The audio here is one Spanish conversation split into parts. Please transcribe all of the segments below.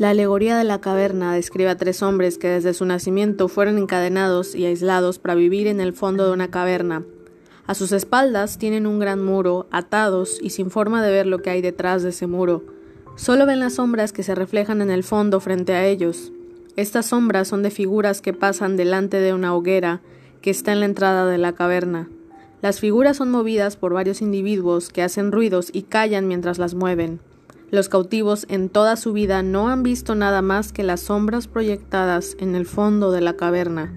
La alegoría de la caverna describe a tres hombres que desde su nacimiento fueron encadenados y aislados para vivir en el fondo de una caverna. A sus espaldas tienen un gran muro, atados y sin forma de ver lo que hay detrás de ese muro. Solo ven las sombras que se reflejan en el fondo frente a ellos. Estas sombras son de figuras que pasan delante de una hoguera que está en la entrada de la caverna. Las figuras son movidas por varios individuos que hacen ruidos y callan mientras las mueven. Los cautivos en toda su vida no han visto nada más que las sombras proyectadas en el fondo de la caverna,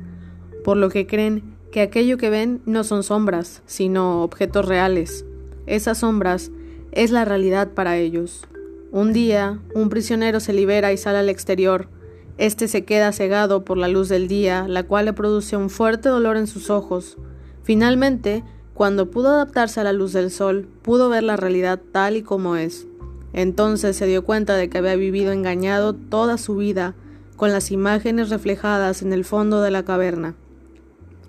por lo que creen que aquello que ven no son sombras, sino objetos reales. Esas sombras es la realidad para ellos. Un día, un prisionero se libera y sale al exterior. Este se queda cegado por la luz del día, la cual le produce un fuerte dolor en sus ojos. Finalmente, cuando pudo adaptarse a la luz del sol, pudo ver la realidad tal y como es. Entonces se dio cuenta de que había vivido engañado toda su vida con las imágenes reflejadas en el fondo de la caverna.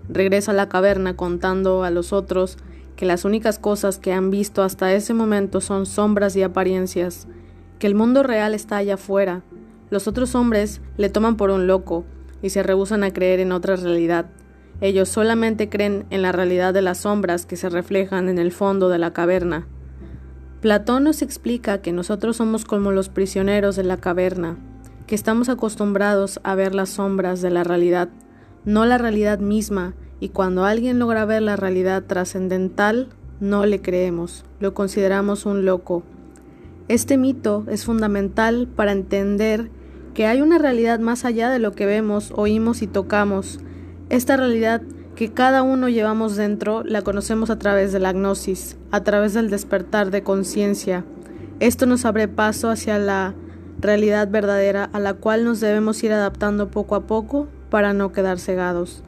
Regresa a la caverna contando a los otros que las únicas cosas que han visto hasta ese momento son sombras y apariencias, que el mundo real está allá afuera. Los otros hombres le toman por un loco y se rehusan a creer en otra realidad. Ellos solamente creen en la realidad de las sombras que se reflejan en el fondo de la caverna. Platón nos explica que nosotros somos como los prisioneros de la caverna, que estamos acostumbrados a ver las sombras de la realidad, no la realidad misma, y cuando alguien logra ver la realidad trascendental, no le creemos, lo consideramos un loco. Este mito es fundamental para entender que hay una realidad más allá de lo que vemos, oímos y tocamos. Esta realidad que cada uno llevamos dentro la conocemos a través de la gnosis, a través del despertar de conciencia. Esto nos abre paso hacia la realidad verdadera a la cual nos debemos ir adaptando poco a poco para no quedar cegados.